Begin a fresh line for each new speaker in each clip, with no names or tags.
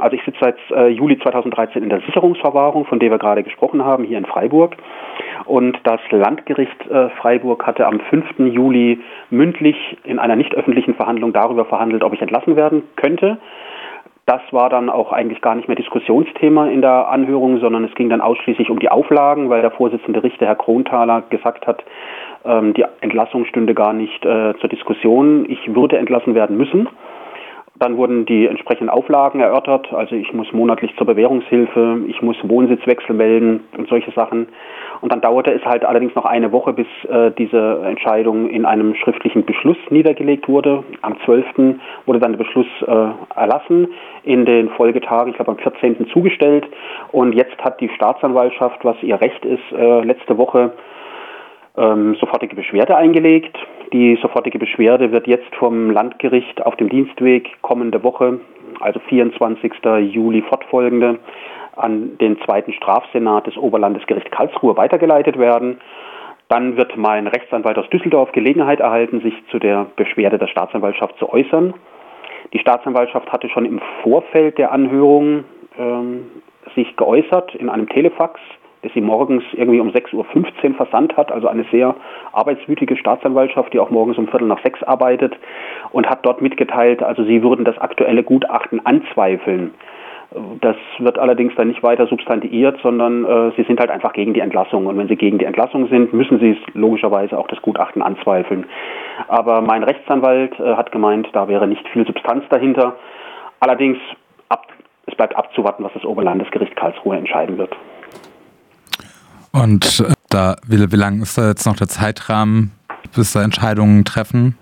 Also ich sitze seit äh, Juli 2013 in der Sicherungsverwahrung, von der wir gerade gesprochen haben, hier in Freiburg. Und das Landgericht äh, Freiburg hatte am 5. Juli mündlich in einer nicht öffentlichen Verhandlung darüber verhandelt, ob ich entlassen werden könnte. Das war dann auch eigentlich gar nicht mehr Diskussionsthema in der Anhörung, sondern es ging dann ausschließlich um die Auflagen, weil der Vorsitzende Richter, Herr Kronthaler, gesagt hat, ähm, die Entlassung stünde gar nicht äh, zur Diskussion. Ich würde entlassen werden müssen. Dann wurden die entsprechenden Auflagen erörtert. Also ich muss monatlich zur Bewährungshilfe, ich muss Wohnsitzwechsel melden und solche Sachen. Und dann dauerte es halt allerdings noch eine Woche, bis äh, diese Entscheidung in einem schriftlichen Beschluss niedergelegt wurde. Am 12. wurde dann der Beschluss äh, erlassen, in den Folgetagen, ich glaube am 14. zugestellt. Und jetzt hat die Staatsanwaltschaft, was ihr Recht ist, äh, letzte Woche ähm, sofortige Beschwerde eingelegt. Die sofortige Beschwerde wird jetzt vom Landgericht auf dem Dienstweg kommende Woche, also 24. Juli fortfolgende, an den zweiten Strafsenat des Oberlandesgerichts Karlsruhe weitergeleitet werden. Dann wird mein Rechtsanwalt aus Düsseldorf Gelegenheit erhalten, sich zu der Beschwerde der Staatsanwaltschaft zu äußern. Die Staatsanwaltschaft hatte schon im Vorfeld der Anhörung ähm, sich geäußert in einem Telefax das sie morgens irgendwie um 6.15 Uhr versandt hat, also eine sehr arbeitswütige Staatsanwaltschaft, die auch morgens um Viertel nach sechs arbeitet und hat dort mitgeteilt, also sie würden das aktuelle Gutachten anzweifeln. Das wird allerdings dann nicht weiter substantiiert, sondern äh, sie sind halt einfach gegen die Entlassung. Und wenn sie gegen die Entlassung sind, müssen sie logischerweise auch das Gutachten anzweifeln. Aber mein Rechtsanwalt äh, hat gemeint, da wäre nicht viel Substanz dahinter. Allerdings, ab, es bleibt abzuwarten, was das Oberlandesgericht Karlsruhe entscheiden wird.
Und äh, da, wie, wie lang ist da jetzt noch der Zeitrahmen, bis da Entscheidungen treffen?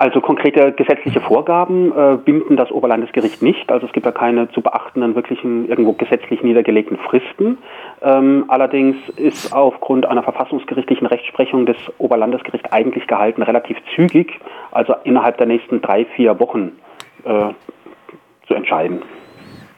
Also konkrete gesetzliche Vorgaben äh, binden das Oberlandesgericht nicht. Also es gibt da keine zu beachtenden, wirklichen, irgendwo gesetzlich niedergelegten Fristen. Ähm, allerdings ist aufgrund einer verfassungsgerichtlichen Rechtsprechung des Oberlandesgerichts eigentlich gehalten, relativ zügig, also innerhalb der nächsten drei, vier Wochen äh, zu entscheiden.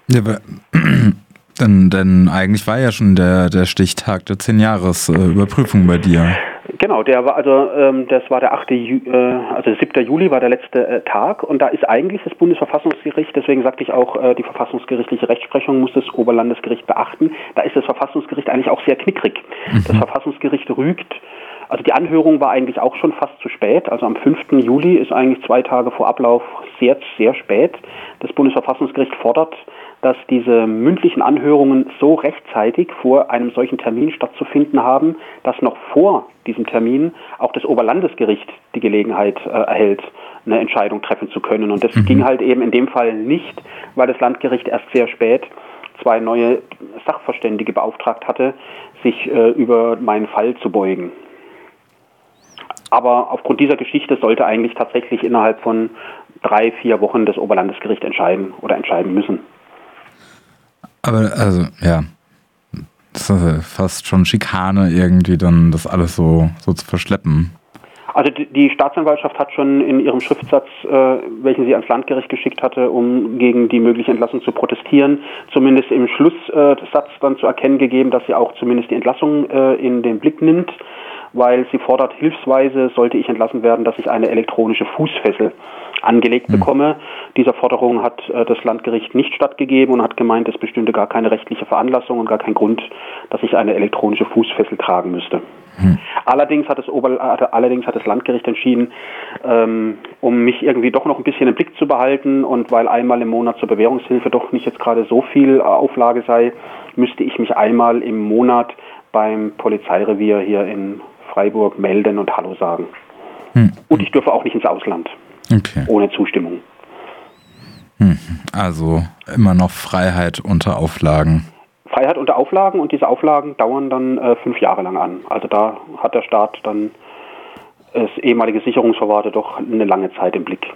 Ja, denn, denn eigentlich war ja schon der, der Stichtag der 10-Jahres-Überprüfung bei dir.
Genau, der war also ähm, das war der 8. Ju äh, also 7. Juli war der letzte äh, Tag und da ist eigentlich das Bundesverfassungsgericht, deswegen sagte ich auch, äh, die verfassungsgerichtliche Rechtsprechung muss das Oberlandesgericht beachten. Da ist das Verfassungsgericht eigentlich auch sehr knickrig. Mhm. Das Verfassungsgericht rügt also die Anhörung war eigentlich auch schon fast zu spät. Also am 5. Juli ist eigentlich zwei Tage vor Ablauf sehr, sehr spät. Das Bundesverfassungsgericht fordert dass diese mündlichen Anhörungen so rechtzeitig vor einem solchen Termin stattzufinden haben, dass noch vor diesem Termin auch das Oberlandesgericht die Gelegenheit äh, erhält, eine Entscheidung treffen zu können. Und das mhm. ging halt eben in dem Fall nicht, weil das Landgericht erst sehr spät zwei neue Sachverständige beauftragt hatte, sich äh, über meinen Fall zu beugen. Aber aufgrund dieser Geschichte sollte eigentlich tatsächlich innerhalb von drei, vier Wochen das Oberlandesgericht entscheiden oder entscheiden müssen.
Aber also, ja. Das ist fast schon Schikane irgendwie, dann das alles so, so zu verschleppen.
Also die Staatsanwaltschaft hat schon in ihrem Schriftsatz, äh, welchen sie ans Landgericht geschickt hatte, um gegen die mögliche Entlassung zu protestieren, zumindest im Schlusssatz dann zu erkennen gegeben, dass sie auch zumindest die Entlassung äh, in den Blick nimmt, weil sie fordert, hilfsweise sollte ich entlassen werden, dass ich eine elektronische Fußfessel angelegt mhm. bekomme. Dieser Forderung hat äh, das Landgericht nicht stattgegeben und hat gemeint, es bestünde gar keine rechtliche Veranlassung und gar kein Grund, dass ich eine elektronische Fußfessel tragen müsste. Mhm. Allerdings hat das Ober allerdings hat das Landgericht entschieden, ähm, um mich irgendwie doch noch ein bisschen im Blick zu behalten und weil einmal im Monat zur Bewährungshilfe doch nicht jetzt gerade so viel Auflage sei, müsste ich mich einmal im Monat beim Polizeirevier hier in Freiburg melden und Hallo sagen. Mhm. Und ich dürfe auch nicht ins Ausland. Okay. Ohne Zustimmung.
Hm. Also immer noch Freiheit unter Auflagen.
Freiheit unter Auflagen und diese Auflagen dauern dann äh, fünf Jahre lang an. Also da hat der Staat dann das ehemalige Sicherungsverwahrte doch eine lange Zeit im Blick.